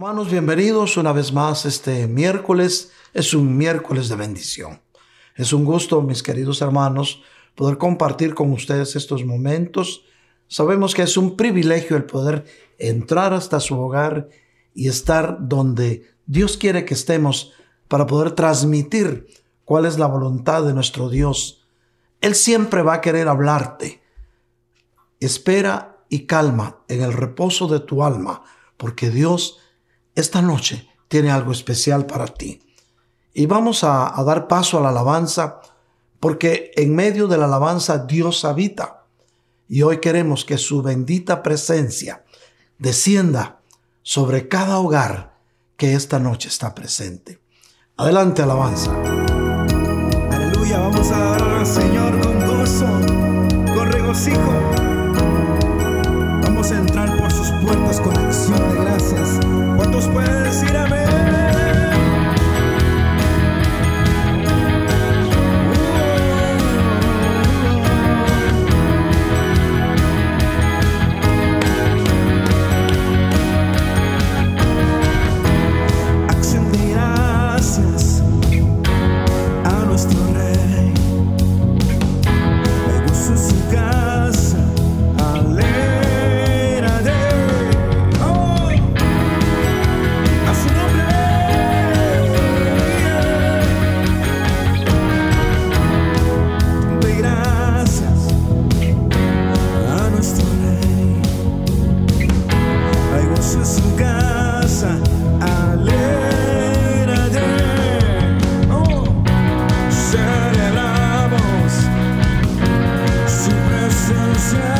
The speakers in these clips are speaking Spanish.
Hermanos, bienvenidos una vez más este miércoles. Es un miércoles de bendición. Es un gusto, mis queridos hermanos, poder compartir con ustedes estos momentos. Sabemos que es un privilegio el poder entrar hasta su hogar y estar donde Dios quiere que estemos para poder transmitir cuál es la voluntad de nuestro Dios. Él siempre va a querer hablarte. Espera y calma en el reposo de tu alma, porque Dios esta noche tiene algo especial para ti. Y vamos a, dar paso a la alabanza, porque en medio de la alabanza Dios habita. Y hoy queremos que su bendita presencia descienda sobre cada hogar que esta noche está presente. Adelante, alabanza. Aleluya, vamos a dar al Señor con gozo, con regocijo. ¿Cuántos sun.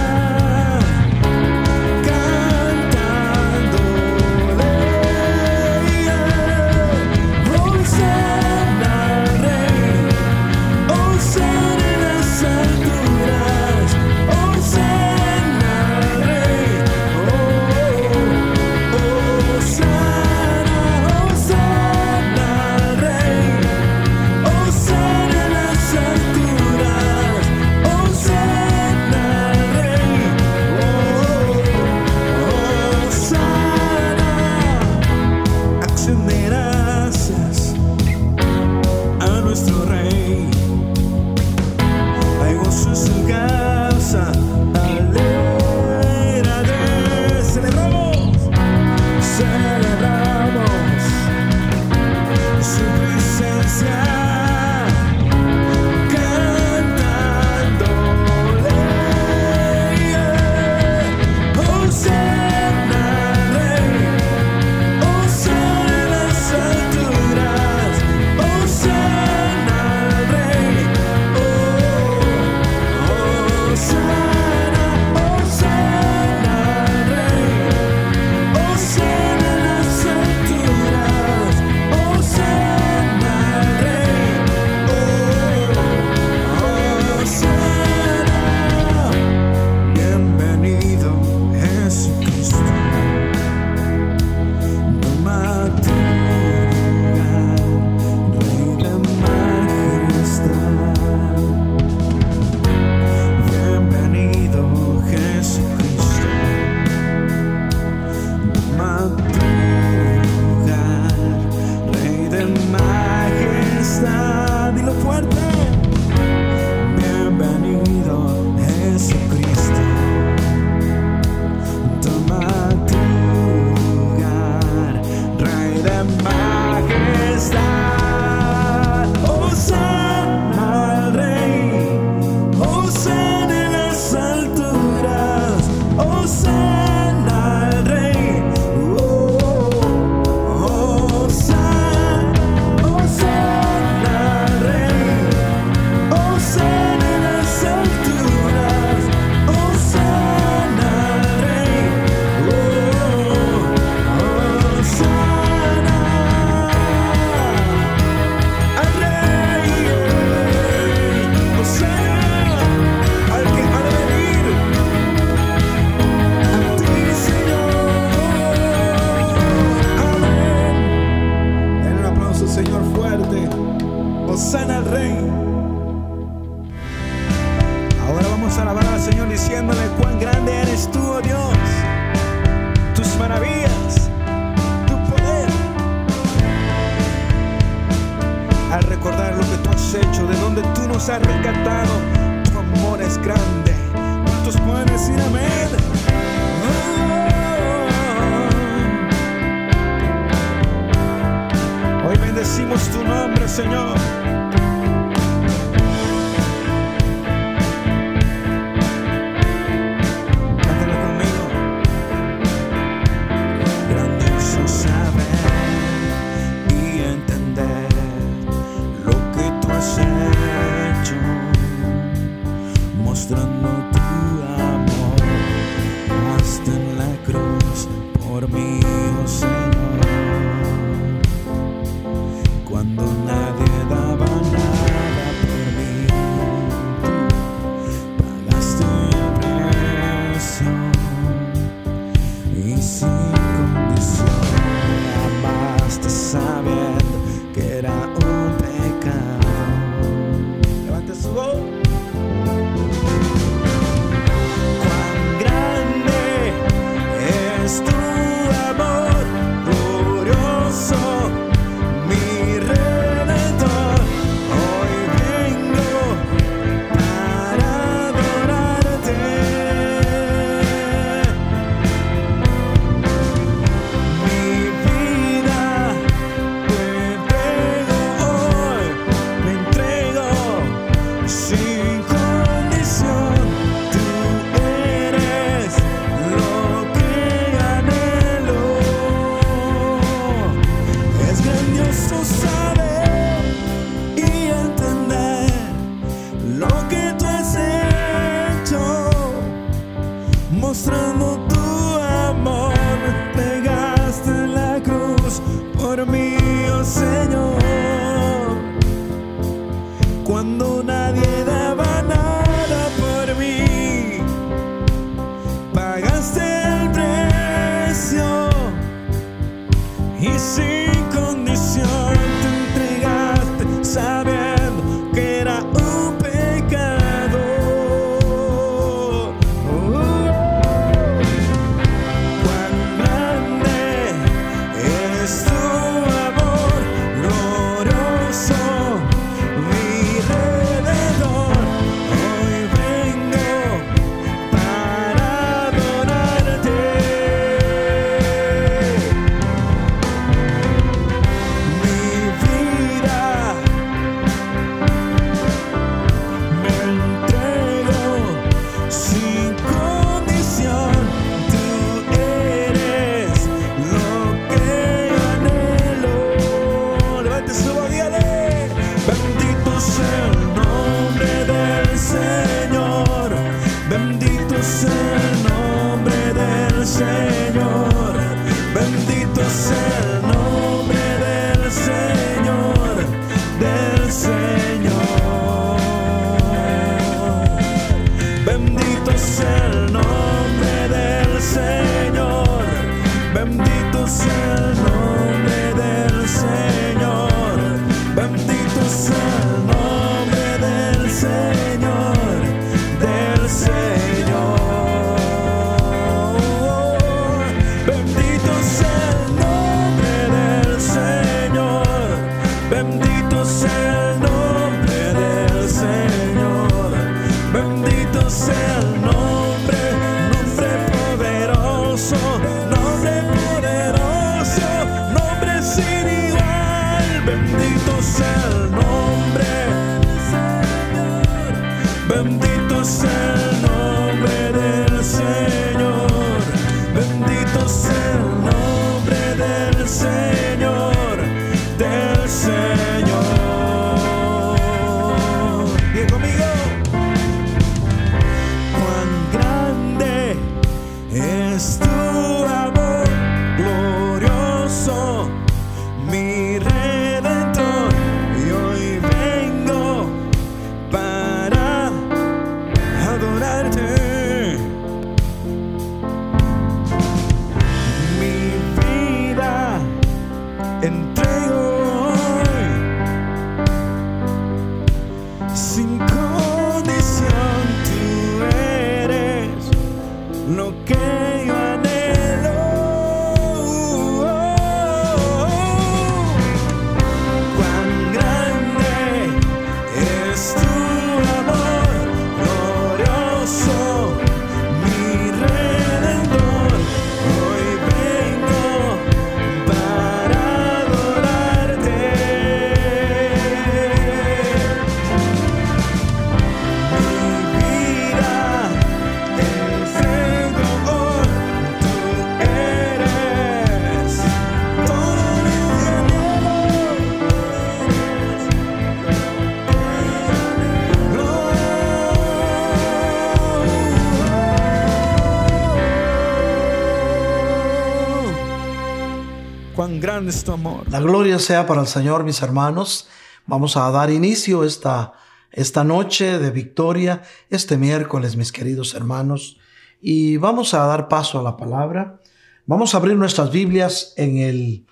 La gloria sea para el Señor, mis hermanos. Vamos a dar inicio esta, esta noche de victoria, este miércoles, mis queridos hermanos, y vamos a dar paso a la palabra. Vamos a abrir nuestras Biblias en, el,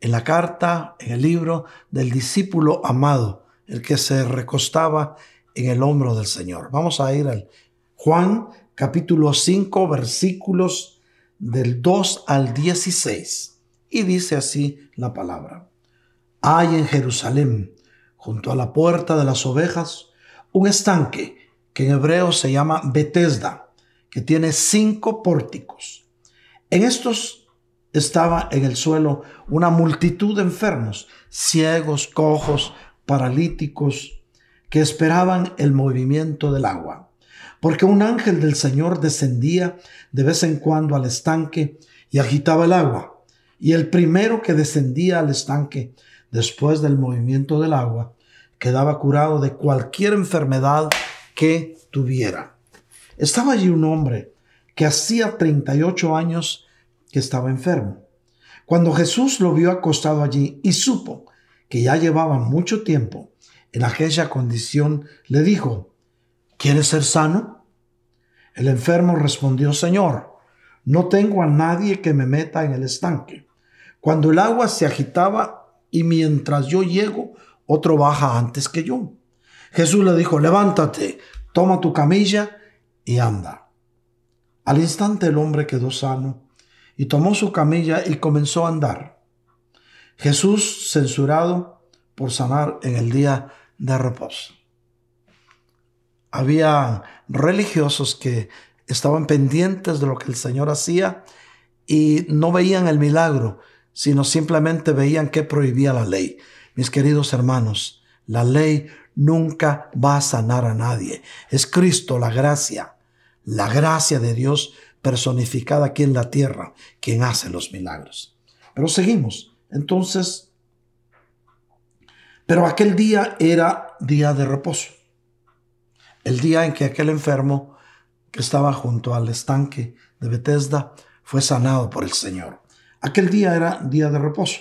en la carta, en el libro del discípulo amado, el que se recostaba en el hombro del Señor. Vamos a ir al Juan capítulo 5 versículos del 2 al 16. Y dice así la palabra. Hay en Jerusalén, junto a la puerta de las ovejas, un estanque que en hebreo se llama Betesda, que tiene cinco pórticos. En estos estaba en el suelo una multitud de enfermos, ciegos, cojos, paralíticos, que esperaban el movimiento del agua porque un ángel del Señor descendía de vez en cuando al estanque y agitaba el agua. Y el primero que descendía al estanque después del movimiento del agua quedaba curado de cualquier enfermedad que tuviera. Estaba allí un hombre que hacía 38 años que estaba enfermo. Cuando Jesús lo vio acostado allí y supo que ya llevaba mucho tiempo en aquella condición, le dijo, ¿Quieres ser sano? El enfermo respondió, Señor, no tengo a nadie que me meta en el estanque. Cuando el agua se agitaba y mientras yo llego, otro baja antes que yo. Jesús le dijo, levántate, toma tu camilla y anda. Al instante el hombre quedó sano y tomó su camilla y comenzó a andar. Jesús censurado por sanar en el día de reposo había religiosos que estaban pendientes de lo que el Señor hacía y no veían el milagro, sino simplemente veían que prohibía la ley. Mis queridos hermanos, la ley nunca va a sanar a nadie. Es Cristo la gracia, la gracia de Dios personificada aquí en la tierra, quien hace los milagros. Pero seguimos. Entonces, pero aquel día era día de reposo el día en que aquel enfermo que estaba junto al estanque de Bethesda fue sanado por el Señor. Aquel día era día de reposo.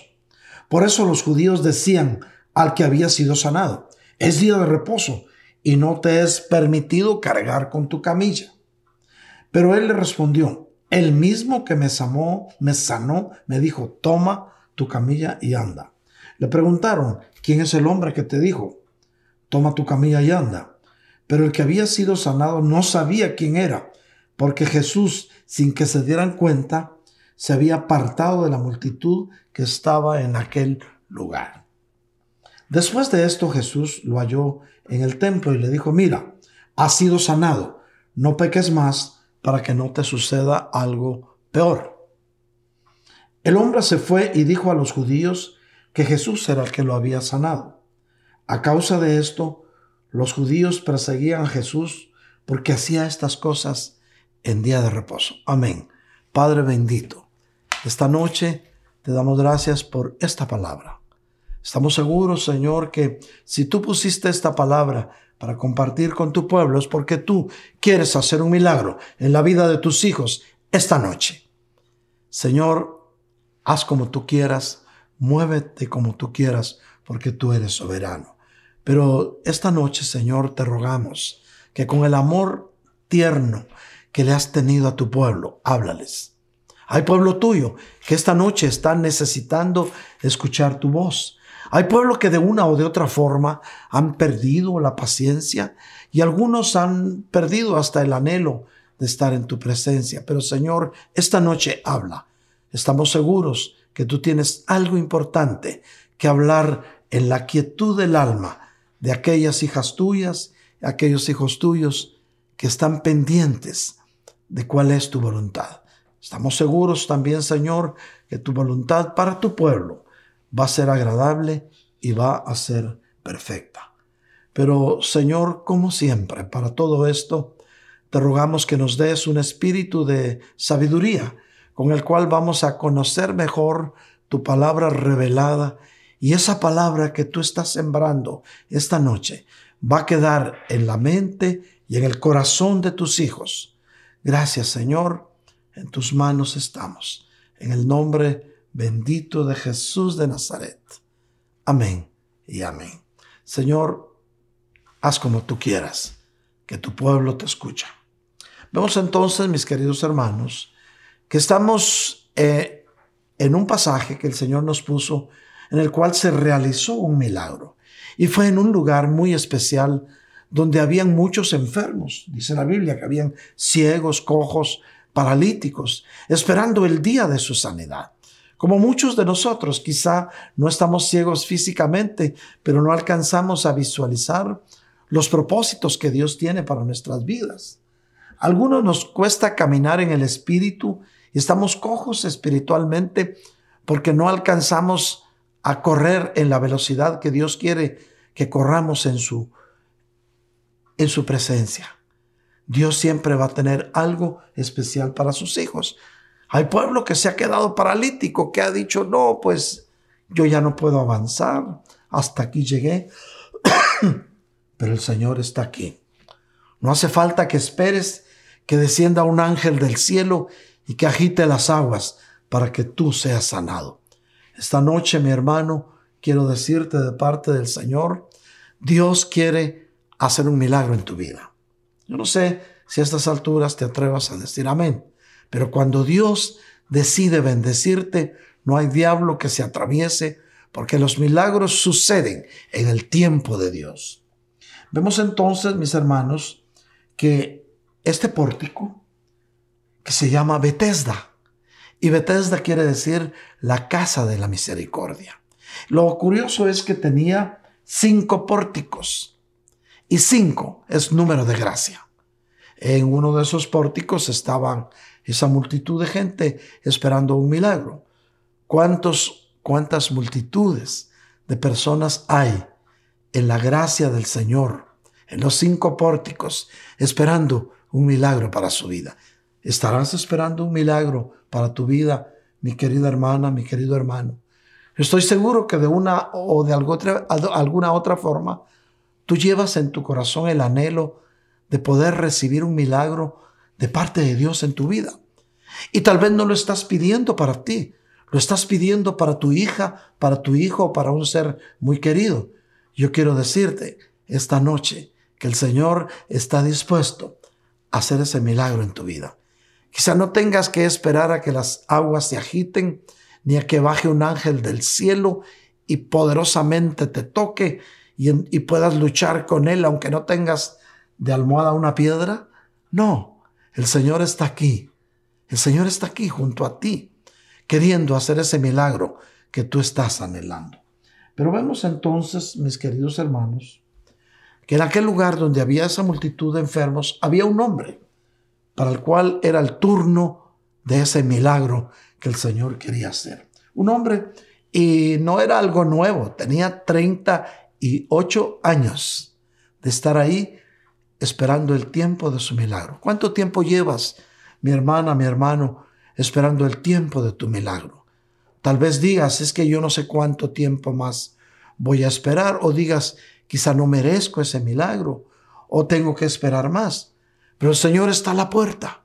Por eso los judíos decían al que había sido sanado, es día de reposo y no te es permitido cargar con tu camilla. Pero él le respondió, el mismo que me sanó, me sanó, me dijo, toma tu camilla y anda. Le preguntaron, ¿quién es el hombre que te dijo, toma tu camilla y anda? Pero el que había sido sanado no sabía quién era, porque Jesús, sin que se dieran cuenta, se había apartado de la multitud que estaba en aquel lugar. Después de esto Jesús lo halló en el templo y le dijo, mira, has sido sanado, no peques más para que no te suceda algo peor. El hombre se fue y dijo a los judíos que Jesús era el que lo había sanado. A causa de esto, los judíos perseguían a Jesús porque hacía estas cosas en día de reposo. Amén. Padre bendito, esta noche te damos gracias por esta palabra. Estamos seguros, Señor, que si tú pusiste esta palabra para compartir con tu pueblo es porque tú quieres hacer un milagro en la vida de tus hijos esta noche. Señor, haz como tú quieras, muévete como tú quieras, porque tú eres soberano. Pero esta noche, Señor, te rogamos que con el amor tierno que le has tenido a tu pueblo, háblales. Hay pueblo tuyo que esta noche está necesitando escuchar tu voz. Hay pueblo que de una o de otra forma han perdido la paciencia y algunos han perdido hasta el anhelo de estar en tu presencia. Pero Señor, esta noche habla. Estamos seguros que tú tienes algo importante que hablar en la quietud del alma de aquellas hijas tuyas, aquellos hijos tuyos que están pendientes de cuál es tu voluntad. Estamos seguros también, Señor, que tu voluntad para tu pueblo va a ser agradable y va a ser perfecta. Pero, Señor, como siempre, para todo esto, te rogamos que nos des un espíritu de sabiduría con el cual vamos a conocer mejor tu palabra revelada y esa palabra que tú estás sembrando esta noche va a quedar en la mente y en el corazón de tus hijos. Gracias Señor, en tus manos estamos. En el nombre bendito de Jesús de Nazaret. Amén y amén. Señor, haz como tú quieras, que tu pueblo te escucha. Vemos entonces, mis queridos hermanos, que estamos eh, en un pasaje que el Señor nos puso en el cual se realizó un milagro. Y fue en un lugar muy especial donde habían muchos enfermos. Dice la Biblia que habían ciegos, cojos, paralíticos, esperando el día de su sanidad. Como muchos de nosotros, quizá no estamos ciegos físicamente, pero no alcanzamos a visualizar los propósitos que Dios tiene para nuestras vidas. algunos nos cuesta caminar en el Espíritu y estamos cojos espiritualmente porque no alcanzamos a correr en la velocidad que Dios quiere que corramos en su, en su presencia. Dios siempre va a tener algo especial para sus hijos. Hay pueblo que se ha quedado paralítico, que ha dicho, no, pues yo ya no puedo avanzar, hasta aquí llegué, pero el Señor está aquí. No hace falta que esperes que descienda un ángel del cielo y que agite las aguas para que tú seas sanado. Esta noche, mi hermano, quiero decirte de parte del Señor, Dios quiere hacer un milagro en tu vida. Yo no sé si a estas alturas te atrevas a decir amén, pero cuando Dios decide bendecirte, no hay diablo que se atraviese, porque los milagros suceden en el tiempo de Dios. Vemos entonces, mis hermanos, que este pórtico, que se llama Bethesda, y Bethesda quiere decir la casa de la misericordia. Lo curioso es que tenía cinco pórticos, y cinco es número de gracia. En uno de esos pórticos estaban esa multitud de gente esperando un milagro. ¿Cuántos, cuántas multitudes de personas hay en la gracia del Señor, en los cinco pórticos, esperando un milagro para su vida? ¿Estarás esperando un milagro para tu vida, mi querida hermana, mi querido hermano? Estoy seguro que de una o de alguna otra forma, tú llevas en tu corazón el anhelo de poder recibir un milagro de parte de Dios en tu vida. Y tal vez no lo estás pidiendo para ti, lo estás pidiendo para tu hija, para tu hijo para un ser muy querido. Yo quiero decirte esta noche que el Señor está dispuesto a hacer ese milagro en tu vida. Quizá no tengas que esperar a que las aguas se agiten, ni a que baje un ángel del cielo y poderosamente te toque y, y puedas luchar con él aunque no tengas de almohada una piedra. No, el Señor está aquí. El Señor está aquí junto a ti, queriendo hacer ese milagro que tú estás anhelando. Pero vemos entonces, mis queridos hermanos, que en aquel lugar donde había esa multitud de enfermos, había un hombre para el cual era el turno de ese milagro que el Señor quería hacer. Un hombre, y no era algo nuevo, tenía 38 años de estar ahí esperando el tiempo de su milagro. ¿Cuánto tiempo llevas, mi hermana, mi hermano, esperando el tiempo de tu milagro? Tal vez digas, es que yo no sé cuánto tiempo más voy a esperar, o digas, quizá no merezco ese milagro, o tengo que esperar más. Pero el Señor está a la puerta,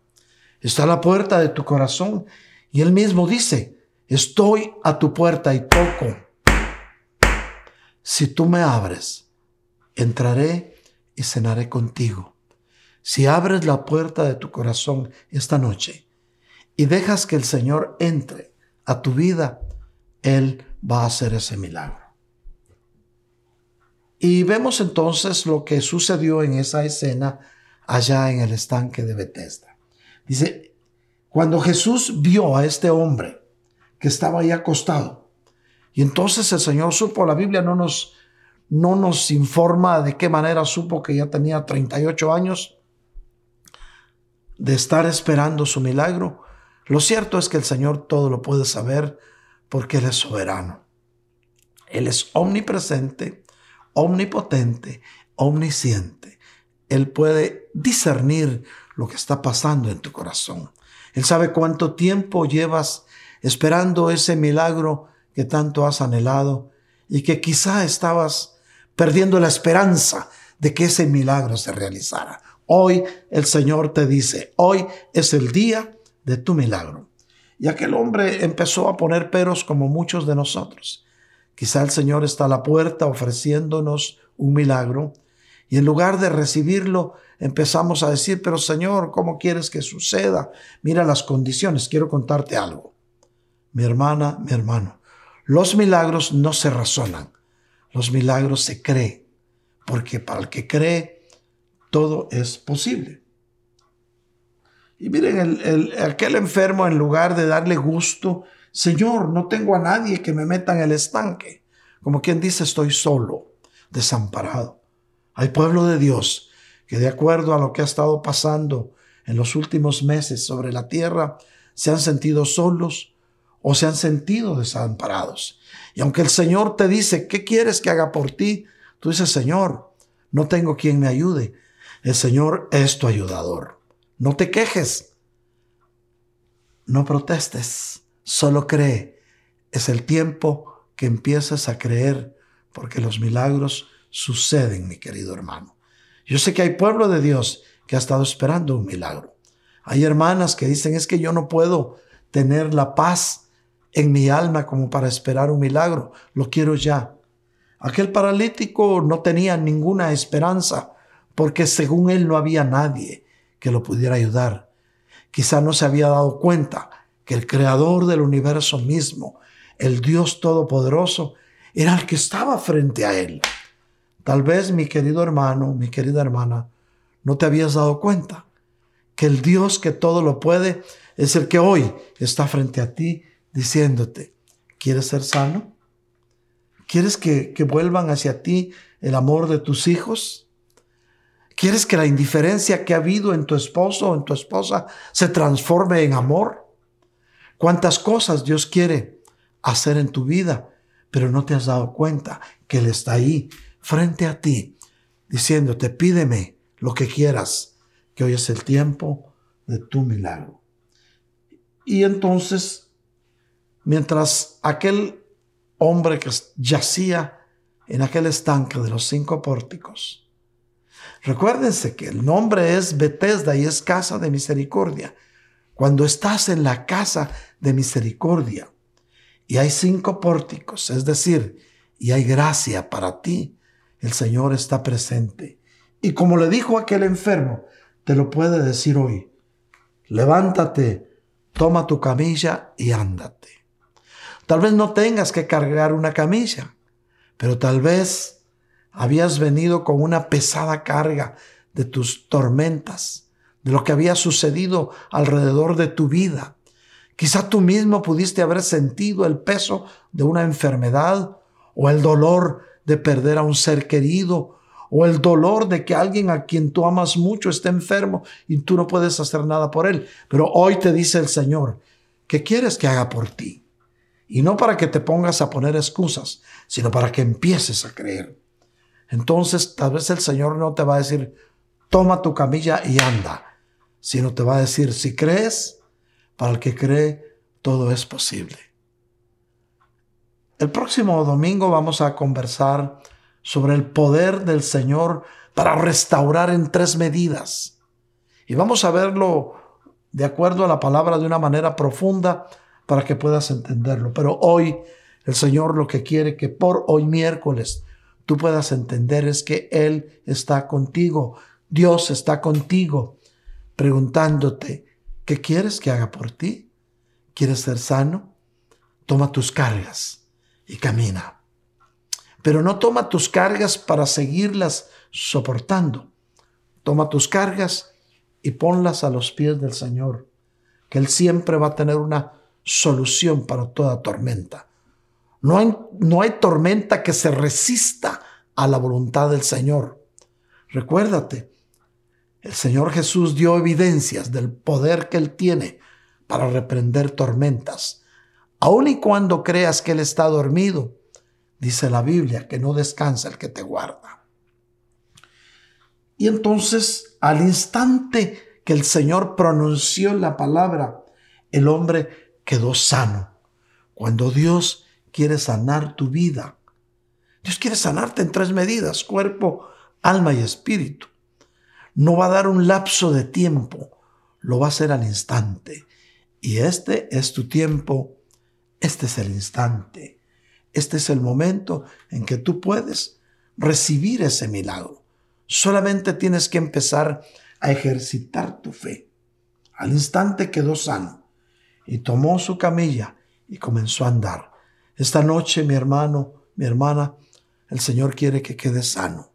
está a la puerta de tu corazón, y Él mismo dice, estoy a tu puerta y toco. Si tú me abres, entraré y cenaré contigo. Si abres la puerta de tu corazón esta noche y dejas que el Señor entre a tu vida, Él va a hacer ese milagro. Y vemos entonces lo que sucedió en esa escena allá en el estanque de Bethesda. Dice, cuando Jesús vio a este hombre que estaba ahí acostado, y entonces el Señor supo, la Biblia no nos no nos informa de qué manera supo que ya tenía 38 años de estar esperando su milagro. Lo cierto es que el Señor todo lo puede saber porque Él es soberano. Él es omnipresente, omnipotente, omnisciente. Él puede discernir lo que está pasando en tu corazón. Él sabe cuánto tiempo llevas esperando ese milagro que tanto has anhelado y que quizá estabas perdiendo la esperanza de que ese milagro se realizara. Hoy el Señor te dice, hoy es el día de tu milagro. Y aquel hombre empezó a poner peros como muchos de nosotros. Quizá el Señor está a la puerta ofreciéndonos un milagro y en lugar de recibirlo empezamos a decir, pero Señor, ¿cómo quieres que suceda? Mira las condiciones. Quiero contarte algo. Mi hermana, mi hermano, los milagros no se razonan, los milagros se creen, porque para el que cree, todo es posible. Y miren, el, aquel enfermo, en lugar de darle gusto, Señor, no tengo a nadie que me meta en el estanque. Como quien dice, estoy solo, desamparado. Hay pueblo de Dios que de acuerdo a lo que ha estado pasando en los últimos meses sobre la tierra, se han sentido solos o se han sentido desamparados. Y aunque el Señor te dice, ¿qué quieres que haga por ti? Tú dices, Señor, no tengo quien me ayude. El Señor es tu ayudador. No te quejes. No protestes. Solo cree. Es el tiempo que empieces a creer porque los milagros suceden, mi querido hermano. Yo sé que hay pueblo de Dios que ha estado esperando un milagro. Hay hermanas que dicen es que yo no puedo tener la paz en mi alma como para esperar un milagro. Lo quiero ya. Aquel paralítico no tenía ninguna esperanza porque según él no había nadie que lo pudiera ayudar. Quizá no se había dado cuenta que el creador del universo mismo, el Dios Todopoderoso, era el que estaba frente a él. Tal vez, mi querido hermano, mi querida hermana, no te habías dado cuenta que el Dios que todo lo puede es el que hoy está frente a ti diciéndote, ¿quieres ser sano? ¿Quieres que, que vuelvan hacia ti el amor de tus hijos? ¿Quieres que la indiferencia que ha habido en tu esposo o en tu esposa se transforme en amor? ¿Cuántas cosas Dios quiere hacer en tu vida, pero no te has dado cuenta que Él está ahí, frente a ti, diciéndote, pídeme lo que quieras, que hoy es el tiempo de tu milagro. Y entonces, mientras aquel hombre que yacía en aquel estanque de los cinco pórticos, Recuérdense que el nombre es Bethesda y es casa de misericordia. Cuando estás en la casa de misericordia y hay cinco pórticos, es decir, y hay gracia para ti, el Señor está presente. Y como le dijo aquel enfermo, te lo puede decir hoy. Levántate, toma tu camilla y ándate. Tal vez no tengas que cargar una camilla, pero tal vez habías venido con una pesada carga de tus tormentas, de lo que había sucedido alrededor de tu vida. Quizá tú mismo pudiste haber sentido el peso de una enfermedad o el dolor de perder a un ser querido o el dolor de que alguien a quien tú amas mucho esté enfermo y tú no puedes hacer nada por él. Pero hoy te dice el Señor, ¿qué quieres que haga por ti? Y no para que te pongas a poner excusas, sino para que empieces a creer entonces tal vez el Señor no te va a decir, toma tu camilla y anda, sino te va a decir, si crees, para el que cree, todo es posible. El próximo domingo vamos a conversar sobre el poder del Señor para restaurar en tres medidas. Y vamos a verlo de acuerdo a la palabra de una manera profunda para que puedas entenderlo. Pero hoy el Señor lo que quiere que por hoy miércoles tú puedas entender es que Él está contigo, Dios está contigo, preguntándote, ¿qué quieres que haga por ti? ¿Quieres ser sano? Toma tus cargas y camina. Pero no toma tus cargas para seguirlas soportando. Toma tus cargas y ponlas a los pies del Señor, que Él siempre va a tener una solución para toda tormenta. No hay, no hay tormenta que se resista a la voluntad del Señor. Recuérdate, el Señor Jesús dio evidencias del poder que Él tiene para reprender tormentas. Aun y cuando creas que Él está dormido, dice la Biblia, que no descansa el que te guarda. Y entonces, al instante que el Señor pronunció la palabra, el hombre quedó sano. Cuando Dios quiere sanar tu vida. Dios quiere sanarte en tres medidas, cuerpo, alma y espíritu. No va a dar un lapso de tiempo, lo va a hacer al instante. Y este es tu tiempo, este es el instante, este es el momento en que tú puedes recibir ese milagro. Solamente tienes que empezar a ejercitar tu fe. Al instante quedó sano y tomó su camilla y comenzó a andar. Esta noche, mi hermano, mi hermana, el Señor quiere que quedes sano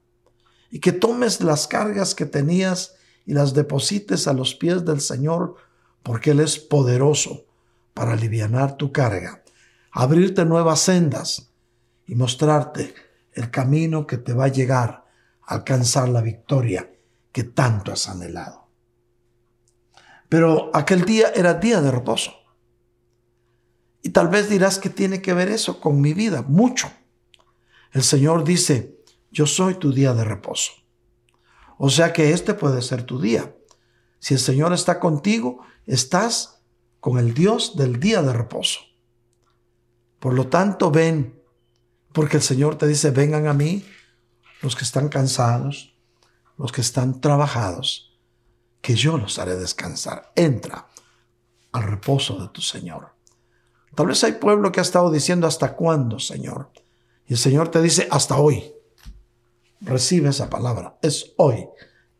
y que tomes las cargas que tenías y las deposites a los pies del Señor, porque Él es poderoso para aliviar tu carga, abrirte nuevas sendas y mostrarte el camino que te va a llegar a alcanzar la victoria que tanto has anhelado. Pero aquel día era día de reposo. Y tal vez dirás que tiene que ver eso con mi vida, mucho. El Señor dice, yo soy tu día de reposo. O sea que este puede ser tu día. Si el Señor está contigo, estás con el Dios del día de reposo. Por lo tanto, ven, porque el Señor te dice, vengan a mí los que están cansados, los que están trabajados, que yo los haré descansar. Entra al reposo de tu Señor. Tal vez hay pueblo que ha estado diciendo, ¿hasta cuándo, Señor? Y el Señor te dice, hasta hoy. Recibe esa palabra. Es hoy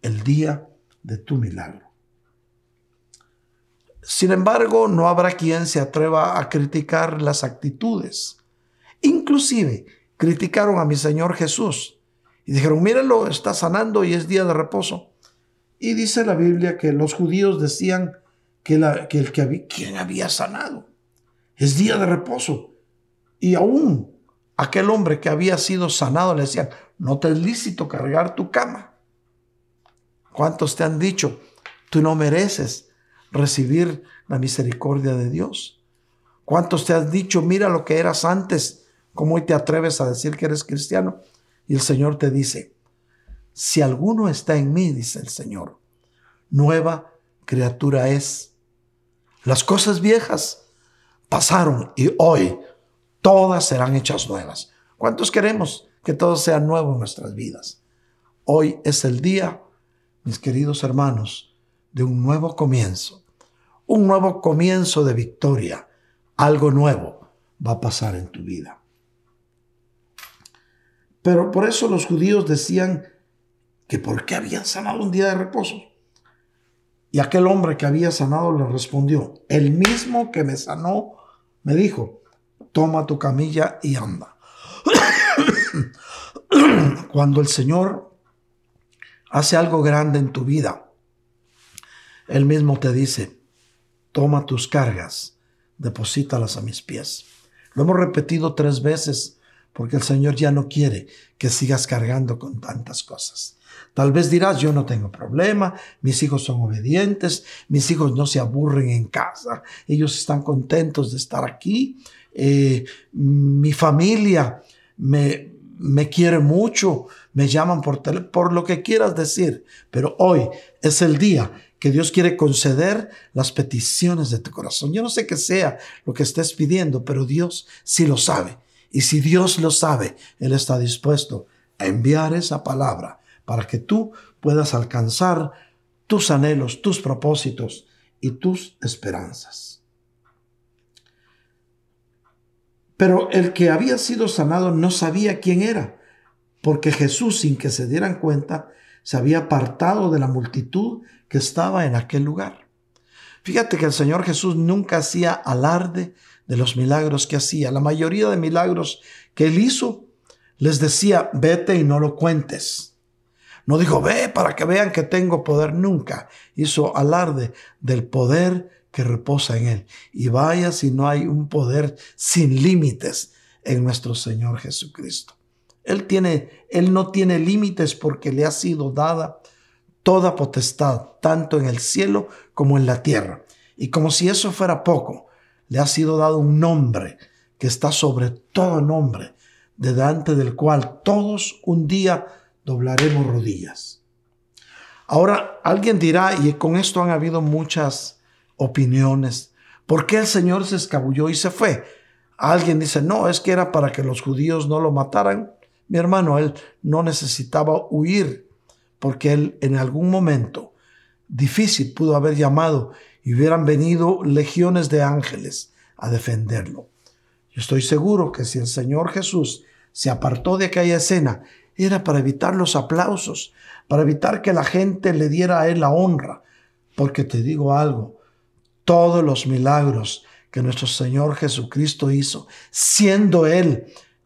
el día de tu milagro. Sin embargo, no habrá quien se atreva a criticar las actitudes. Inclusive, criticaron a mi Señor Jesús y dijeron, mírenlo, está sanando y es día de reposo. Y dice la Biblia que los judíos decían que, el que había, ¿quién había sanado? Es día de reposo. Y aún aquel hombre que había sido sanado le decían, no te es lícito cargar tu cama. ¿Cuántos te han dicho, tú no mereces recibir la misericordia de Dios? ¿Cuántos te han dicho, mira lo que eras antes, cómo hoy te atreves a decir que eres cristiano? Y el Señor te dice, si alguno está en mí, dice el Señor, nueva criatura es. Las cosas viejas pasaron y hoy todas serán hechas nuevas. ¿Cuántos queremos que todo sea nuevo en nuestras vidas? Hoy es el día, mis queridos hermanos, de un nuevo comienzo, un nuevo comienzo de victoria. Algo nuevo va a pasar en tu vida. Pero por eso los judíos decían que por qué habían sanado un día de reposo. Y aquel hombre que había sanado le respondió, el mismo que me sanó, me dijo, toma tu camilla y anda. Cuando el Señor hace algo grande en tu vida, Él mismo te dice, toma tus cargas, deposítalas a mis pies. Lo hemos repetido tres veces porque el Señor ya no quiere que sigas cargando con tantas cosas. Tal vez dirás, yo no tengo problema, mis hijos son obedientes, mis hijos no se aburren en casa, ellos están contentos de estar aquí, eh, mi familia me, me quiere mucho, me llaman por teléfono, por lo que quieras decir, pero hoy es el día que Dios quiere conceder las peticiones de tu corazón. Yo no sé qué sea lo que estés pidiendo, pero Dios sí lo sabe. Y si Dios lo sabe, Él está dispuesto a enviar esa palabra para que tú puedas alcanzar tus anhelos, tus propósitos y tus esperanzas. Pero el que había sido sanado no sabía quién era, porque Jesús, sin que se dieran cuenta, se había apartado de la multitud que estaba en aquel lugar. Fíjate que el Señor Jesús nunca hacía alarde de los milagros que hacía. La mayoría de milagros que él hizo, les decía, vete y no lo cuentes. No dijo, ve para que vean que tengo poder. Nunca hizo alarde del poder que reposa en Él. Y vaya si no hay un poder sin límites en nuestro Señor Jesucristo. Él tiene, Él no tiene límites porque le ha sido dada toda potestad, tanto en el cielo como en la tierra. Y como si eso fuera poco, le ha sido dado un nombre que está sobre todo nombre, delante del cual todos un día doblaremos rodillas. Ahora, alguien dirá, y con esto han habido muchas opiniones. ¿Por qué el Señor se escabulló y se fue? Alguien dice, no, es que era para que los judíos no lo mataran. Mi hermano, él no necesitaba huir porque él en algún momento difícil pudo haber llamado y hubieran venido legiones de ángeles a defenderlo. Yo estoy seguro que si el Señor Jesús se apartó de aquella escena, era para evitar los aplausos, para evitar que la gente le diera a él la honra. Porque te digo algo, todos los milagros que nuestro Señor Jesucristo hizo, siendo Él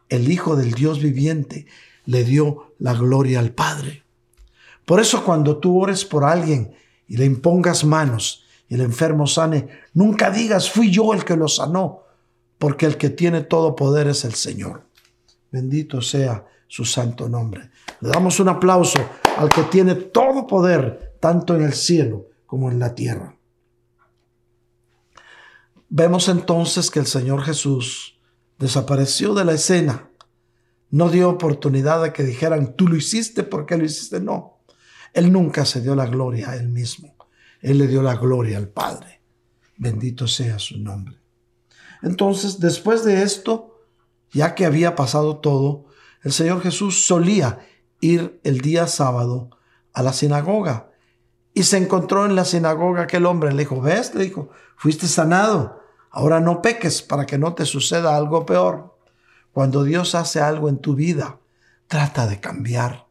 el Hijo del Dios viviente, le dio la gloria al Padre. Por eso cuando tú ores por alguien y le impongas manos y el enfermo sane, nunca digas, fui yo el que lo sanó, porque el que tiene todo poder es el Señor. Bendito sea su santo nombre. Le damos un aplauso al que tiene todo poder, tanto en el cielo como en la tierra. Vemos entonces que el Señor Jesús desapareció de la escena. No dio oportunidad de que dijeran, tú lo hiciste, porque lo hiciste? No. Él nunca se dio la gloria a él mismo. Él le dio la gloria al Padre. Bendito sea su nombre. Entonces, después de esto, ya que había pasado todo, el Señor Jesús solía ir el día sábado a la sinagoga y se encontró en la sinagoga aquel hombre. Le dijo, ¿ves? Le dijo, fuiste sanado. Ahora no peques para que no te suceda algo peor. Cuando Dios hace algo en tu vida, trata de cambiar.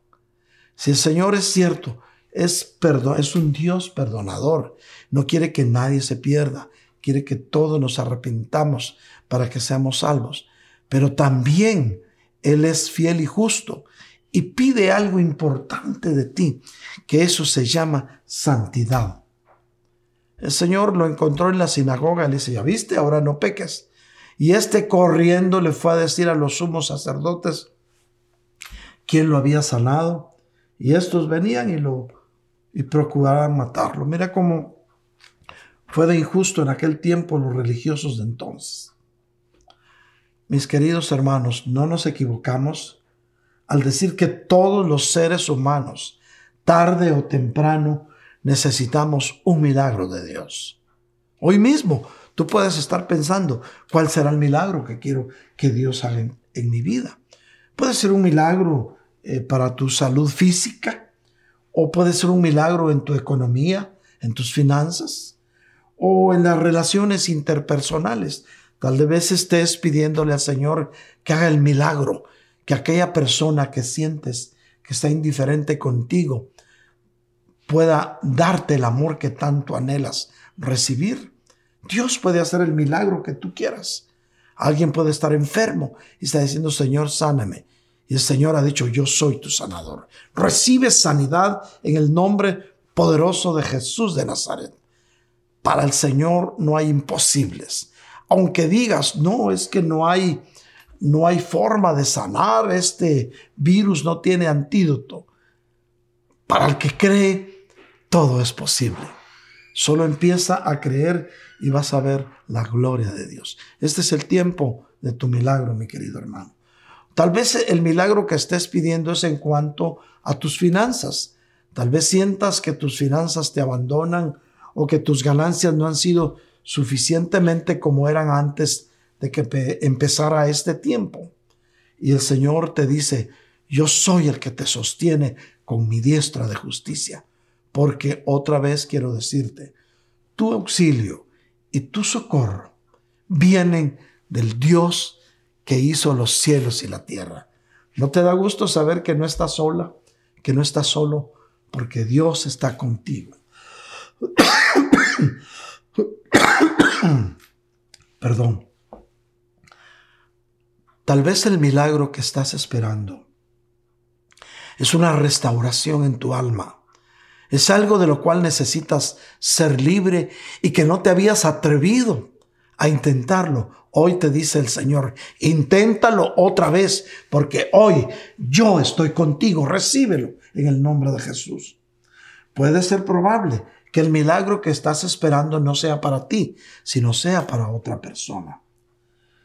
Si el Señor es cierto, es, perdón, es un Dios perdonador. No quiere que nadie se pierda. Quiere que todos nos arrepintamos para que seamos salvos. Pero también Él es fiel y justo y pide algo importante de ti, que eso se llama santidad. El Señor lo encontró en la sinagoga le dice, ya viste, ahora no peques. Y este corriendo le fue a decir a los sumos sacerdotes quién lo había sanado. Y estos venían y lo y procuraban matarlo. Mira cómo fue de injusto en aquel tiempo los religiosos de entonces. Mis queridos hermanos, no nos equivocamos al decir que todos los seres humanos, tarde o temprano, necesitamos un milagro de Dios. Hoy mismo tú puedes estar pensando, ¿cuál será el milagro que quiero que Dios haga en, mi vida? Puede ser un milagro eh, para tu salud física, o puede ser un milagro en tu economía, en tus finanzas, o en las relaciones interpersonales. Tal vez estés pidiéndole al Señor que haga el milagro que aquella persona que sientes que está indiferente contigo pueda darte el amor que tanto anhelas recibir. Dios puede hacer el milagro que tú quieras. Alguien puede estar enfermo y está diciendo, Señor, sáname. Y el Señor ha dicho, yo soy tu sanador. Recibe sanidad en el nombre poderoso de Jesús de Nazaret. Para el Señor no hay imposibles. Aunque digas, no, es que no hay no hay forma de sanar, este virus no tiene antídoto. Para el que cree, todo es posible. Solo empieza a creer y vas a ver la gloria de Dios. Este es el tiempo de tu milagro, mi querido hermano. Tal vez el milagro que estés pidiendo es en cuanto a tus finanzas. Tal vez sientas que tus finanzas te abandonan o que tus ganancias no han sido suficientemente como eran antes de que empezara este tiempo. Y el Señor te dice, yo soy el que te sostiene con mi diestra de justicia. Porque otra vez quiero decirte, tu auxilio y tu socorro vienen del Dios que hizo los cielos y la tierra. ¿No te da gusto saber que no estás sola, que no estás solo, porque Dios está contigo? Perdón. Tal vez el milagro que estás esperando es una restauración en tu alma. Es algo de lo cual necesitas ser libre y que no te habías atrevido a intentarlo. Hoy te dice el Señor, inténtalo otra vez porque hoy yo estoy contigo. Recíbelo en el nombre de Jesús. Puede ser probable que el milagro que estás esperando no sea para ti, sino sea para otra persona.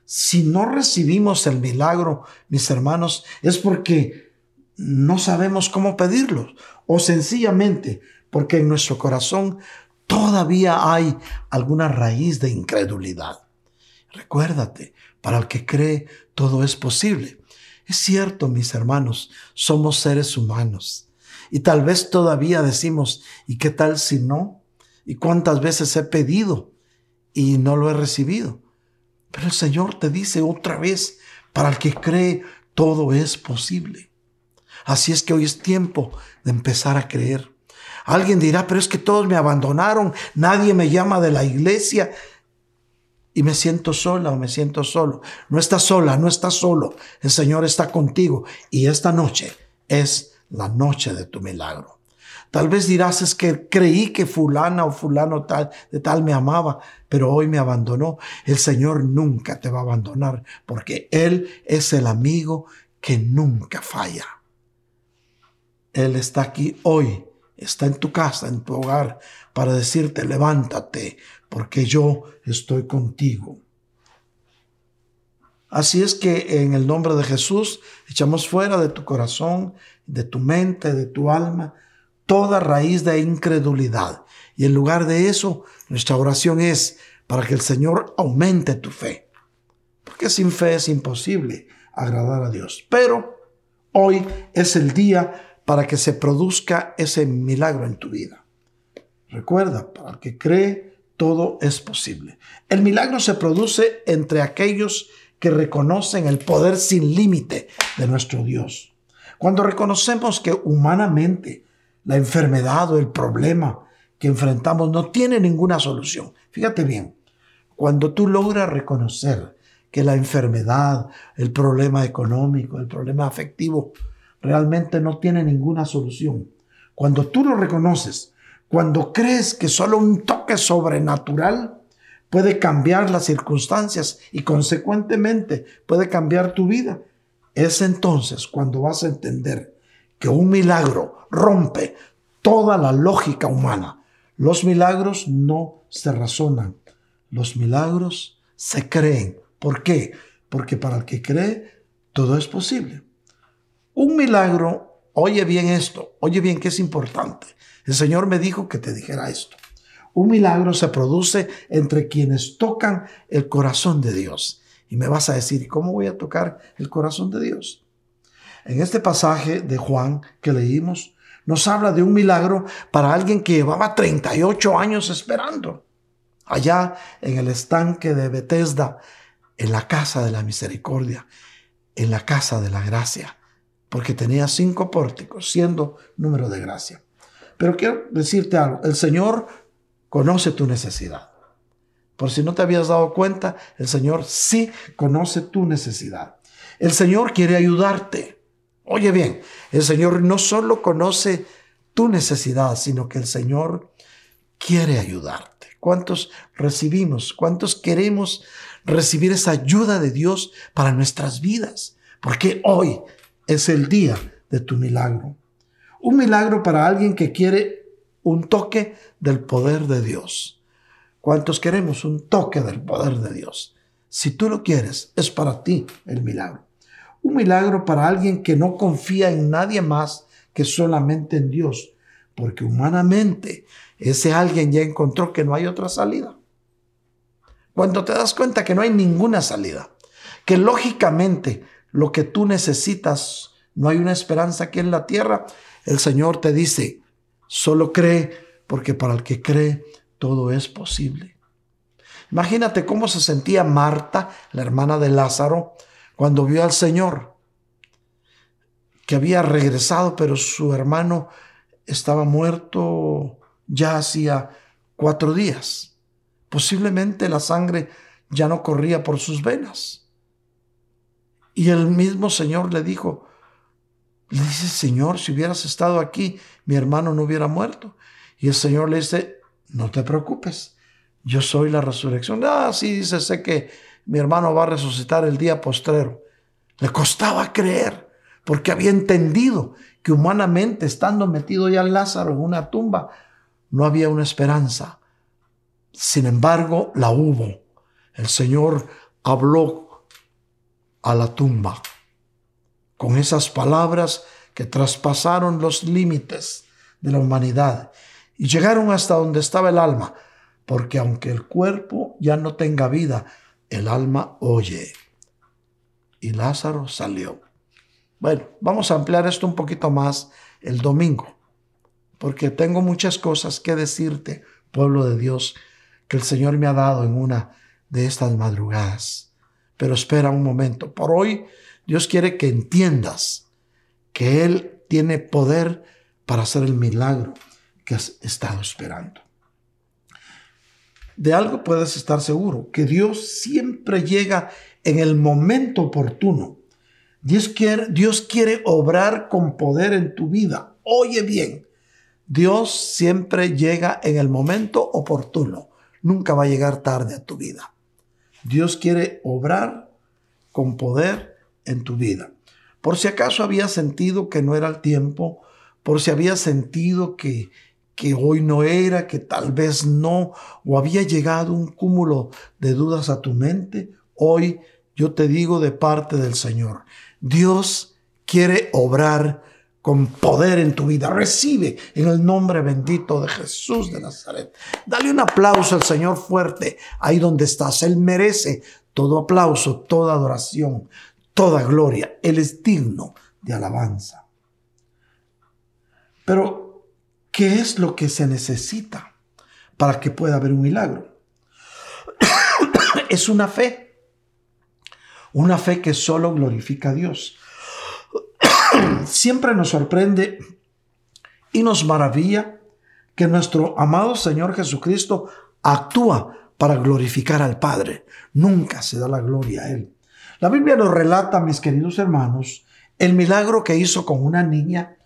Si no recibimos el milagro, mis hermanos, es porque no sabemos cómo pedirlo o sencillamente porque en nuestro corazón todavía hay alguna raíz de incredulidad. Recuérdate, para el que cree, todo es posible. Es cierto, mis hermanos, somos seres humanos. Y tal vez todavía decimos, ¿y qué tal si no? y cuántas veces he pedido y no lo he recibido. Pero el Señor te dice otra vez, para el que cree, todo es posible. Así es que hoy es tiempo de empezar a creer. Alguien dirá, pero es que todos me abandonaron, nadie me llama de la iglesia y me siento sola o me siento solo. No estás sola, no estás solo. El Señor está contigo y esta noche es la noche de tu milagro. Tal vez dirás es que creí que fulana o fulano tal de tal me amaba, pero hoy me abandonó. El Señor nunca te va a abandonar porque Él es el amigo que nunca falla. Él está aquí hoy, está en tu casa, en tu hogar, para decirte, levántate, porque yo estoy contigo. Así es que en el nombre de Jesús echamos fuera de tu corazón, de tu mente, de tu alma, toda raíz de incredulidad. Y en lugar de eso, nuestra oración es para que el Señor aumente tu fe. Porque sin fe es imposible agradar a Dios. Pero hoy es el día para que se produzca ese milagro en tu vida. Recuerda, para el que cree, todo es posible. El milagro se produce entre aquellos que reconocen el poder sin límite de nuestro Dios. Cuando reconocemos que humanamente la enfermedad o el problema que enfrentamos no tiene ninguna solución. Fíjate bien, cuando tú logras reconocer que la enfermedad, el problema económico, el problema afectivo, realmente no tiene ninguna solución. Cuando tú lo reconoces, cuando crees que solo un toque sobrenatural puede cambiar las circunstancias y consecuentemente puede cambiar tu vida, es entonces cuando vas a entender que un milagro rompe toda la lógica humana. Los milagros no se razonan, los milagros se creen. ¿Por qué? Porque para el que cree, todo es posible. Un milagro, oye bien esto, oye bien que es importante. El Señor me dijo que te dijera esto. Un milagro se produce entre quienes tocan el corazón de Dios. Y me vas a decir, ¿cómo voy a tocar el corazón de Dios? En este pasaje de Juan que leímos, nos habla de un milagro para alguien que llevaba 38 años esperando. Allá en el estanque de Bethesda, en la casa de la misericordia, en la casa de la gracia, porque tenía cinco pórticos, siendo número de gracia. Pero quiero decirte algo, el Señor conoce tu necesidad. Por si no te habías dado cuenta, el Señor sí conoce tu necesidad. El Señor quiere ayudarte. Oye bien, el Señor no solo conoce tu necesidad, sino que el Señor quiere ayudarte. ¿Cuántos recibimos? ¿Cuántos queremos recibir esa ayuda de Dios para nuestras vidas? Porque hoy es el día de tu milagro. Un milagro para alguien que quiere un toque del poder de Dios. ¿Cuántos queremos un toque del poder de Dios? Si tú lo quieres, es para ti el milagro. Un milagro para alguien que no confía en nadie más que solamente en Dios, porque humanamente ese alguien ya encontró que no hay otra salida. Cuando te das cuenta que no hay ninguna salida, que lógicamente lo que tú necesitas, no hay una esperanza aquí en la tierra, el Señor te dice, solo cree, porque para el que cree todo es posible. Imagínate cómo se sentía Marta, la hermana de Lázaro, cuando vio al Señor, que había regresado, pero su hermano estaba muerto ya hacía cuatro días. Posiblemente la sangre ya no corría por sus venas. Y el mismo Señor le dijo, le dice, Señor, si hubieras estado aquí, mi hermano no hubiera muerto. Y el Señor le dice, no te preocupes, yo soy la resurrección. Ah, sí, dice, sé que mi hermano va a resucitar el día postrero. Le costaba creer, porque había entendido que humanamente, estando metido ya Lázaro en una tumba, no había una esperanza. Sin embargo, la hubo. El Señor habló a la tumba con esas palabras que traspasaron los límites de la humanidad y llegaron hasta donde estaba el alma, porque aunque el cuerpo ya no tenga vida, el alma oye. Y Lázaro salió. Bueno, vamos a ampliar esto un poquito más el domingo, porque tengo muchas cosas que decirte pueblo de Dios, que el Señor me ha dado en una de estas madrugadas. Pero espera un momento. Por hoy Dios quiere que entiendas que Él tiene poder para hacer el milagro que has estado esperando. De algo puedes estar seguro, que Dios siempre llega en el momento oportuno. Dios quiere, Dios quiere obrar con poder en tu vida. Oye bien, Dios siempre llega en el momento oportuno. Nunca va a llegar tarde a tu vida. Dios quiere obrar con poder en tu vida. Por si acaso había sentido que no era el tiempo, por si había sentido que, que hoy no era, que tal vez no, o había llegado un cúmulo de dudas a tu mente, hoy yo te digo de parte del Señor, Dios quiere obrar con poder en tu vida. Recibe en el nombre bendito de Jesús de Nazaret. Dale un aplauso al Señor fuerte ahí donde estás. Él merece todo aplauso, toda adoración, toda gloria. Él es digno de alabanza. Pero, ¿qué es lo que se necesita para que pueda haber un milagro? es una fe una fe que solo glorifica a Dios. Siempre nos sorprende y nos maravilla que nuestro amado Señor Jesucristo actúa para glorificar al Padre. Nunca se da la gloria a Él. La Biblia nos relata, mis queridos hermanos, el milagro que hizo con una niña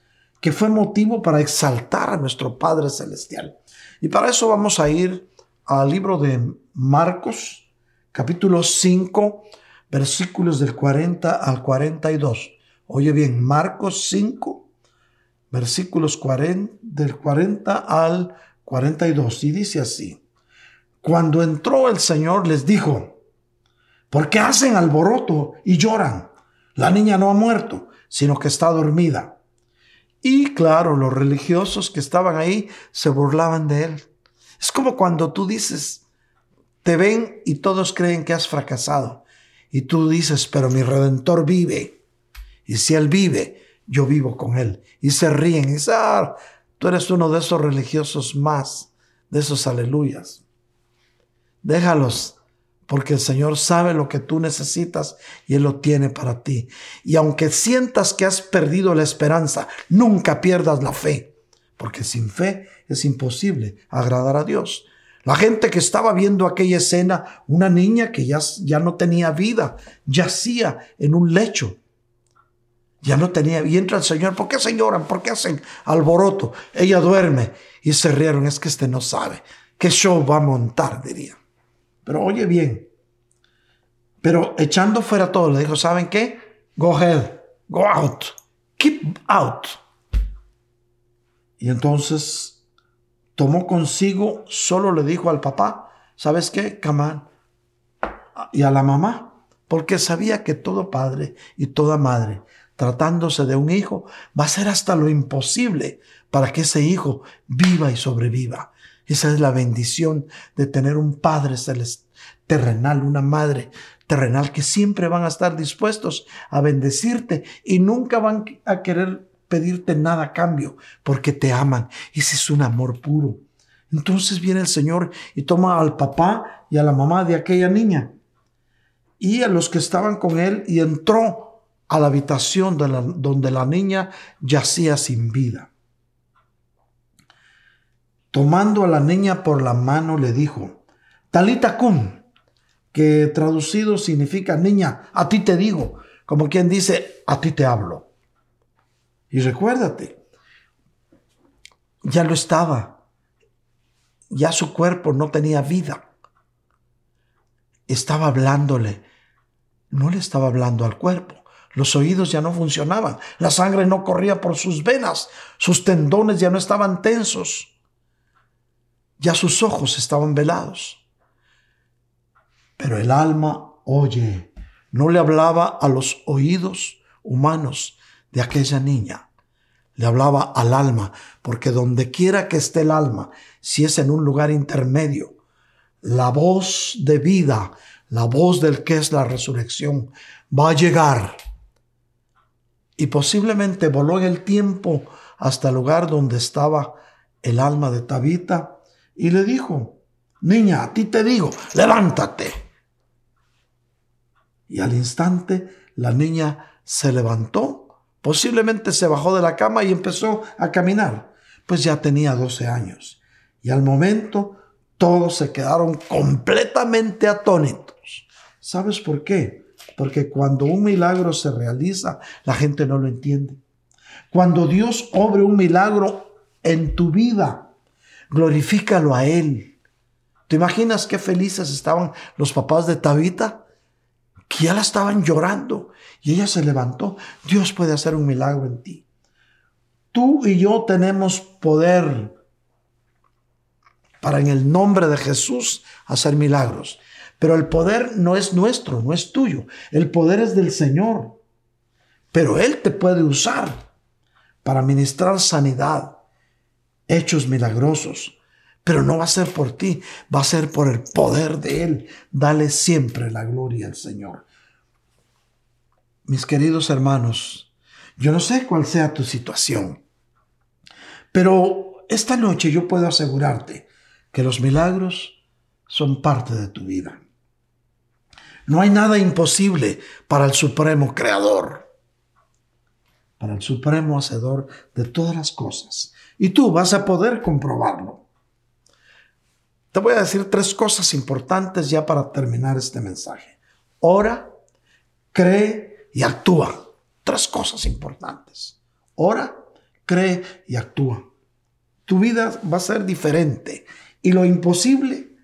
que fue motivo para exaltar a nuestro Padre Celestial. Y para eso vamos a ir al libro de Marcos, capítulo 5, versículos del 40 al 42. Oye bien, Marcos 5, versículos 40, del 40 al 42. Y dice así, cuando entró el Señor les dijo, ¿por qué hacen alboroto y lloran? La niña no ha muerto, sino que está dormida. Y claro, los religiosos que estaban ahí se burlaban de él. Es como cuando tú dices, te ven y todos creen que has fracasado. Y tú dices, pero mi redentor vive. Y si él vive, yo vivo con él. Y se ríen y dicen, ah, tú eres uno de esos religiosos más, de esos aleluyas. Déjalos, porque el Señor sabe lo que tú necesitas y Él lo tiene para ti. Y aunque sientas que has perdido la esperanza, nunca pierdas la fe, porque sin fe es imposible agradar a Dios. La gente que estaba viendo aquella escena, una niña que ya, ya no tenía vida, yacía en un lecho. Ya no tenía, y entra el Señor, ¿por qué se lloran? ¿Por qué hacen alboroto? Ella duerme y se rieron, es que este no sabe. ¿Qué show va a montar? Diría. Pero oye bien, pero echando fuera todo, le dijo, ¿saben qué? Go ahead, go out, keep out. Y entonces tomó consigo, solo le dijo al papá, ¿sabes qué? Camán. Y a la mamá, porque sabía que todo padre y toda madre, tratándose de un hijo, va a ser hasta lo imposible para que ese hijo viva y sobreviva. Esa es la bendición de tener un padre terrenal, una madre terrenal que siempre van a estar dispuestos a bendecirte y nunca van a querer pedirte nada a cambio, porque te aman. Ese es un amor puro. Entonces viene el Señor y toma al papá y a la mamá de aquella niña y a los que estaban con él y entró a la habitación de donde la niña yacía sin vida. Tomando a la niña por la mano le dijo, Talita cum, que traducido significa niña, a ti te digo, como quien dice, a ti te hablo. Y recuérdate, ya lo estaba, ya su cuerpo no tenía vida. Estaba hablándole, no le estaba hablando al cuerpo. Los oídos ya no funcionaban, la sangre no corría por sus venas, sus tendones ya no estaban tensos, ya sus ojos estaban velados. Pero el alma, oye, no le hablaba a los oídos humanos, de aquella niña. Le hablaba al alma, porque donde quiera que esté el alma, si es en un lugar intermedio, la voz de vida, la voz del que es la resurrección, va a llegar. Y posiblemente voló en el tiempo hasta el lugar donde estaba el alma de Tabita, y le dijo, niña, a ti te digo, levántate. Y al instante la niña se levantó, posiblemente se bajó de la cama y empezó a caminar, pues ya tenía 12 años. Y al momento todos se quedaron completamente atónitos. ¿Sabes por qué? Porque cuando un milagro se realiza, la gente no lo entiende. Cuando Dios obre un milagro en tu vida, glorifícalo a Él. ¿Te imaginas qué felices estaban los papás de Tabita? Que ya la estaban llorando y ella se levantó. Dios puede hacer un milagro en ti. Tú y yo tenemos poder para en el nombre de Jesús hacer milagros. Pero el poder no es nuestro, no es tuyo. El poder es del Señor. Pero Él te puede usar para ministrar sanidad, hechos milagrosos. Pero no va a ser por ti, va a ser por el poder de Él. Dale siempre la gloria al Señor. Mis queridos hermanos, yo no sé cuál sea tu situación, pero esta noche yo puedo asegurarte que los milagros son parte de tu vida. No hay nada imposible para el Supremo Creador, para el Supremo Hacedor de todas las cosas. Y tú vas a poder comprobarlo. Te voy a decir tres cosas importantes ya para terminar este mensaje. Ora, cree y actúa. Tres cosas importantes. Ora, cree y actúa. Tu vida va a ser diferente y lo imposible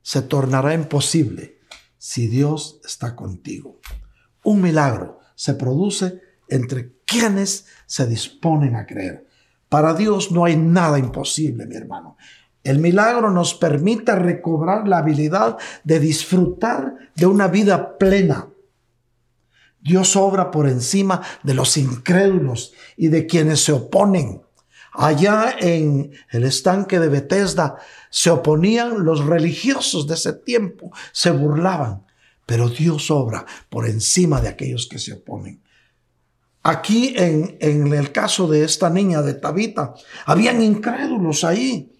se tornará imposible si Dios está contigo. Un milagro se produce entre quienes se disponen a creer. Para Dios no hay nada imposible, mi hermano. El milagro nos permite recobrar la habilidad de disfrutar de una vida plena. Dios obra por encima de los incrédulos y de quienes se oponen. Allá en el estanque de Bethesda se oponían los religiosos de ese tiempo, se burlaban, pero Dios obra por encima de aquellos que se oponen. Aquí en, el caso de esta niña de Tabita, habían incrédulos ahí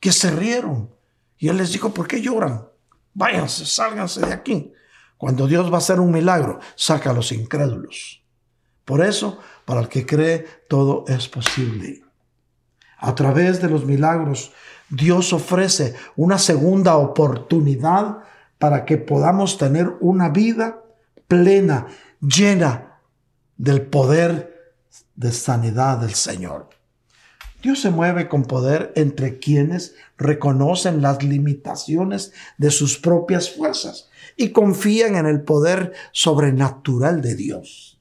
que se rieron. Y él les dijo, ¿por qué lloran? Váyanse, sálganse de aquí. Cuando Dios va a hacer un milagro, saca a los incrédulos. Por eso, para el que cree, todo es posible. A través de los milagros, Dios ofrece una segunda oportunidad para que podamos tener una vida plena, llena del poder de sanidad del Señor. Dios se mueve con poder entre quienes reconocen las limitaciones de sus propias fuerzas y confían en el poder sobrenatural de Dios.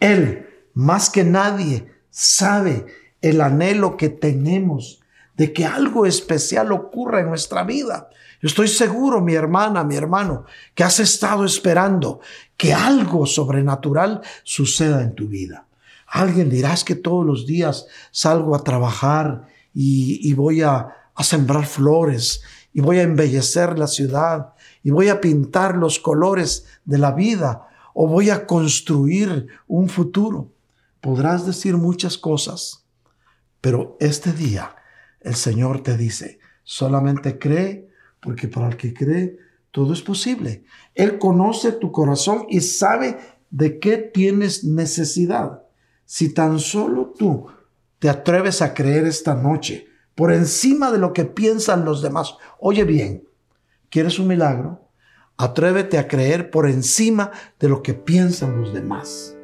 Él, más que nadie, sabe el anhelo que tenemos de que algo especial ocurra en nuestra vida. Estoy seguro, mi hermana, mi hermano, que has estado esperando que algo sobrenatural suceda en tu vida. Alguien dirás que todos los días salgo a trabajar y, voy a, a sembrar flores y voy a embellecer la ciudad y voy a pintar los colores de la vida o voy a construir un futuro. Podrás decir muchas cosas, pero este día el Señor te dice, solamente cree, porque para el que cree, todo es posible. Él conoce tu corazón y sabe de qué tienes necesidad. Si tan solo tú te atreves a creer esta noche, por encima de lo que piensan los demás, oye bien, ¿quieres un milagro? Atrévete a creer por encima de lo que piensan los demás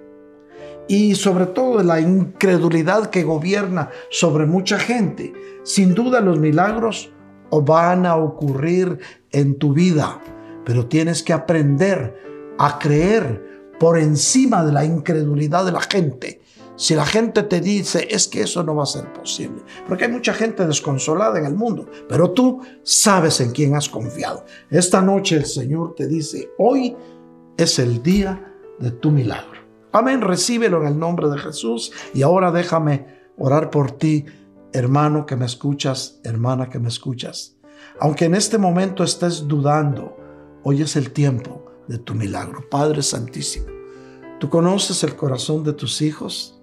y sobre todo la incredulidad que gobierna sobre mucha gente. Sin duda los milagros van a ocurrir en tu vida, pero tienes que aprender a creer por encima de la incredulidad de la gente. Si la gente te dice es que eso no va a ser posible, porque hay mucha gente desconsolada en el mundo, pero tú sabes en quién has confiado. Esta noche el Señor te dice, hoy es el día de tu milagro. Amén, recíbelo en el nombre de Jesús. Y ahora déjame orar por ti, hermano que me escuchas, hermana que me escuchas. Aunque en este momento estés dudando, hoy es el tiempo de tu milagro. Padre Santísimo, tú conoces el corazón de tus hijos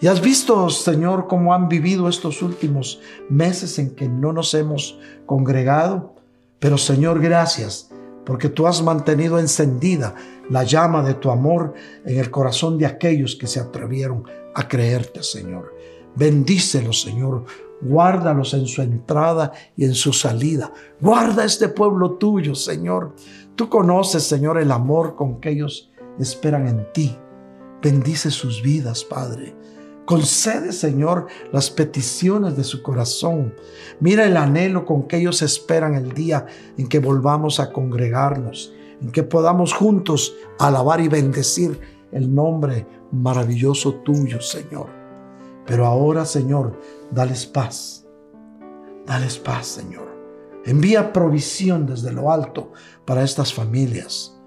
Y has visto, Señor, cómo han vivido estos últimos meses en que no nos hemos congregado. Pero, Señor, gracias, porque tú has mantenido encendida la llama de tu amor en el corazón de aquellos que se atrevieron a creerte, Señor. Bendícelos, Señor. Guárdalos en su entrada y en su salida. Guarda este pueblo tuyo, Señor. Tú conoces, Señor, el amor con que ellos esperan en ti. Bendice sus vidas, Padre. Concede, Señor, las peticiones de su corazón. Mira el anhelo con que ellos esperan el día en que volvamos a congregarnos, en que podamos juntos alabar y bendecir el nombre maravilloso tuyo, Señor. Pero ahora, Señor, dales paz. Dales paz, Señor. Envía provisión desde lo alto para estas familias.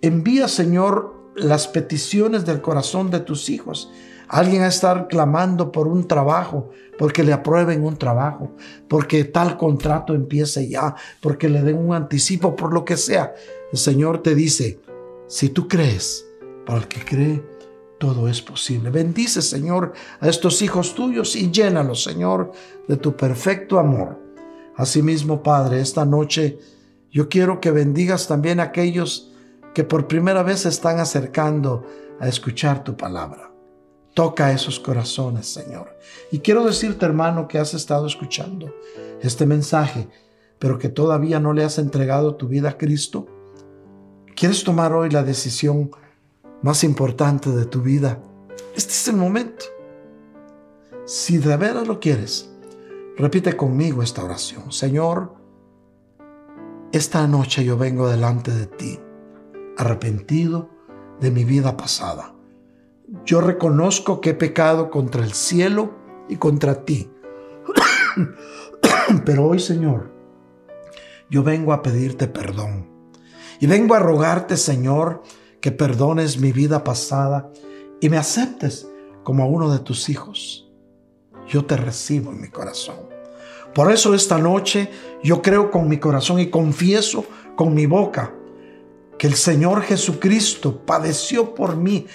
Envía, Señor, las peticiones del corazón de tus hijos. Alguien a estar clamando por un trabajo, porque le aprueben un trabajo, porque tal contrato empiece ya, porque le den un anticipo, por lo que sea. El Señor te dice, si tú crees, para el que cree, todo es posible. Bendice, Señor, a estos hijos tuyos y llénalos, Señor, de tu perfecto amor. Asimismo, Padre, esta noche yo quiero que bendigas también a aquellos que por primera vez se están acercando a escuchar tu palabra. Toca esos corazones, Señor. Y quiero decirte, hermano, que has estado escuchando este mensaje, pero que todavía no le has entregado tu vida a Cristo. ¿Quieres tomar hoy la decisión más importante de tu vida, este es el momento. Si de veras lo quieres, repite conmigo esta oración. Señor, esta noche yo vengo delante de ti, arrepentido de mi vida pasada. Yo reconozco que he pecado contra el cielo y contra ti. Pero hoy, Señor, yo vengo a pedirte perdón. Y vengo a rogarte, Señor, que perdones mi vida pasada y me aceptes como a uno de tus hijos. Yo te recibo en mi corazón. Por eso esta noche yo creo con mi corazón y confieso con mi boca que el Señor Jesucristo padeció por mí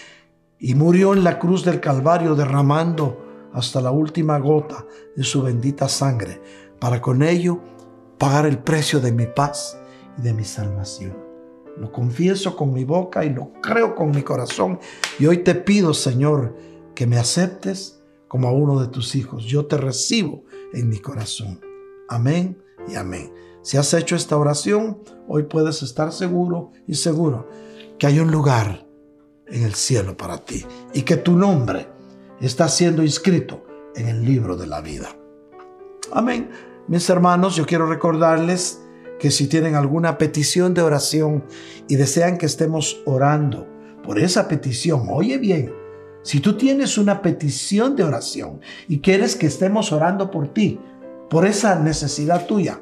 y murió en la cruz del Calvario derramando hasta la última gota de su bendita sangre para con ello pagar el precio de mi paz y de mi salvación. Lo confieso con mi boca y lo creo con mi corazón. Y hoy te pido, Señor, que me aceptes como a uno de tus hijos. Yo te recibo en mi corazón. Amén y amén. Si has hecho esta oración, hoy puedes estar seguro y seguro que hay un lugar en el cielo para ti y que tu nombre está siendo inscrito en el libro de la vida. Amén. Mis hermanos, yo quiero recordarles que si tienen alguna petición de oración y desean que estemos orando por esa petición, oye bien, si tú tienes una petición de oración y quieres que estemos orando por ti, por esa necesidad tuya,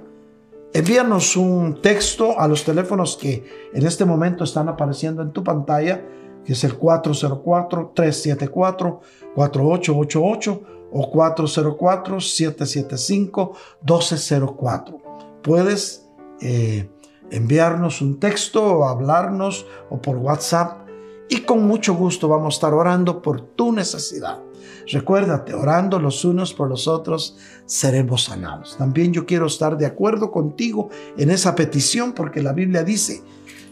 envíanos un texto a los teléfonos que en este momento están apareciendo en tu pantalla, que es el 404-374-4888 o 404-775-1204. Puedes eh, enviarnos un texto o hablarnos o por WhatsApp y con mucho gusto vamos a estar orando por tu necesidad. Recuérdate, orando los unos por los otros, seremos sanados. También yo quiero estar de acuerdo contigo en esa petición porque la Biblia dice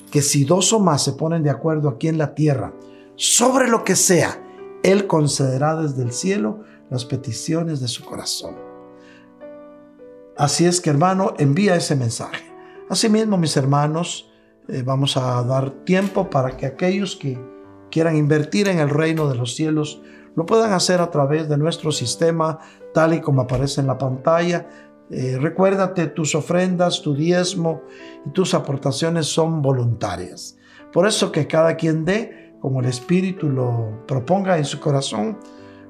que si dos o más se ponen de acuerdo aquí en la tierra sobre lo que sea, Él concederá desde el cielo las peticiones de su corazón. Así es que hermano, envía ese mensaje. Asimismo, mis hermanos, eh, vamos a dar tiempo para que aquellos que quieran invertir en el reino de los cielos lo puedan hacer a través de nuestro sistema, tal y como aparece en la pantalla. Eh, recuérdate, tus ofrendas, tu diezmo y tus aportaciones son voluntarias. Por eso que cada quien dé como el Espíritu lo proponga en su corazón,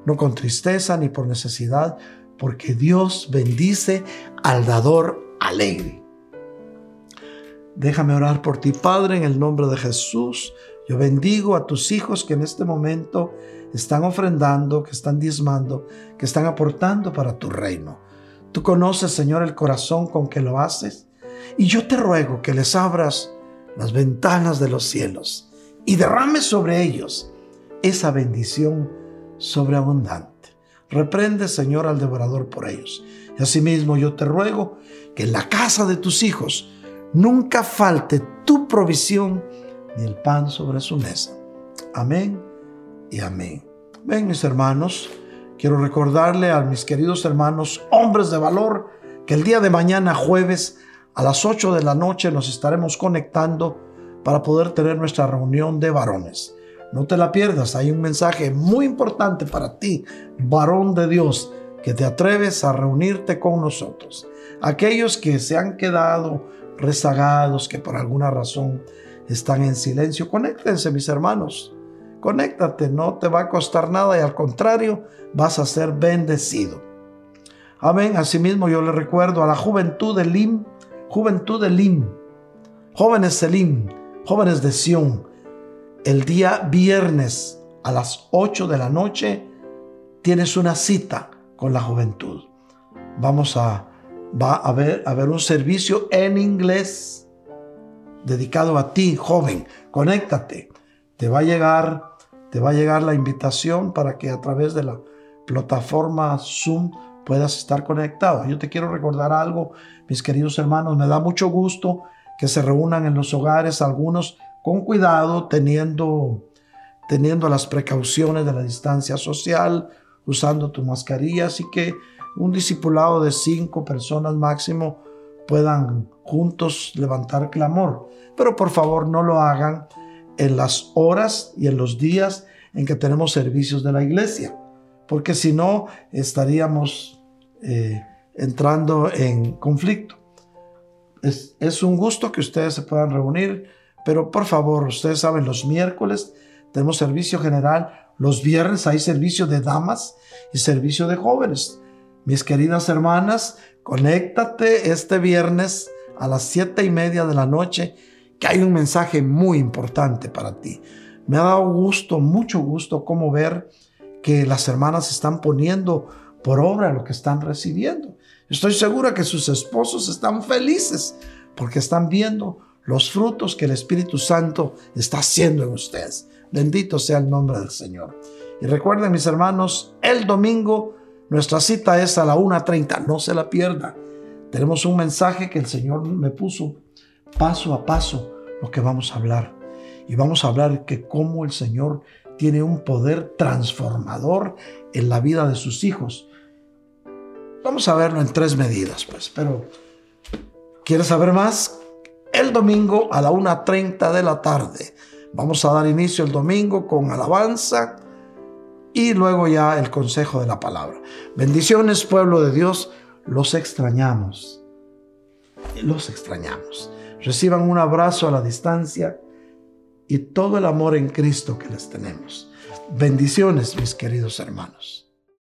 no con tristeza ni por necesidad, porque Dios bendice al dador alegre. Déjame orar por ti, Padre, en el nombre de Jesús. Yo bendigo a tus hijos que en este momento están ofrendando, que están diezmando, que están aportando para tu reino. Tú conoces, Señor, el corazón con que lo haces. Y yo te ruego que les abras las ventanas de los cielos y derrames sobre ellos esa bendición sobreabundante. Reprende, Señor, al devorador por ellos. Y asimismo yo te ruego que en la casa de tus hijos nunca falte tu provisión ni el pan sobre su mesa. Amén y amén. Ven, mis hermanos, quiero recordarle a mis queridos hermanos, hombres de valor, que el día de mañana, jueves, a las 8 de la noche, nos estaremos conectando para poder tener nuestra reunión de varones. No te la pierdas, hay un mensaje muy importante para ti, varón de Dios, que te atreves a reunirte con nosotros. Aquellos que se han quedado rezagados, que por alguna razón están en silencio, conéctense mis hermanos. Conéctate, no te va a costar nada y al contrario, vas a ser bendecido. Amén. Asimismo, yo le recuerdo a la juventud de Lim, juventud de Lim, jóvenes de Lim, jóvenes de Sión, el día viernes a las 8 de la noche tienes una cita con la juventud. Vamos a, va a ver un servicio en inglés dedicado a ti, joven. Conéctate. Te va a llegar, te va a llegar la invitación para que a través de la plataforma Zoom puedas estar conectado. Yo te quiero recordar algo, mis queridos hermanos, me da mucho gusto que se reúnan en los hogares algunos con cuidado, teniendo, teniendo las precauciones de la distancia social, usando tu mascarilla, así que un discipulado de cinco personas máximo puedan juntos levantar clamor. Pero por favor no lo hagan en las horas y en los días en que tenemos servicios de la iglesia, porque si no estaríamos eh, entrando en conflicto. Es, es un gusto que ustedes se puedan reunir pero por favor, ustedes saben, los miércoles tenemos servicio general, los viernes hay servicio de damas y servicio de jóvenes. Mis queridas hermanas, conéctate este viernes a las siete y media de la noche, que hay un mensaje muy importante para ti. Me ha dado gusto, mucho gusto, como ver que las hermanas están poniendo por obra lo que están recibiendo. Estoy segura que sus esposos están felices porque están viendo los frutos que el Espíritu Santo está haciendo en ustedes. Bendito sea el nombre del Señor. Y recuerden, mis hermanos, el domingo nuestra cita es a la 1.30. No se la pierda. Tenemos un mensaje que el Señor me puso paso a paso lo que vamos a hablar. Y vamos a hablar que cómo el Señor tiene un poder transformador en la vida de sus hijos. Vamos a verlo en tres medidas, pues. Pero, ¿quieres saber más? el domingo a la 1.30 de la tarde. Vamos a dar inicio el domingo con alabanza y luego ya el consejo de la palabra. Bendiciones, pueblo de Dios, los extrañamos. Los extrañamos. Reciban un abrazo a la distancia y todo el amor en Cristo que les tenemos. Bendiciones, mis queridos hermanos.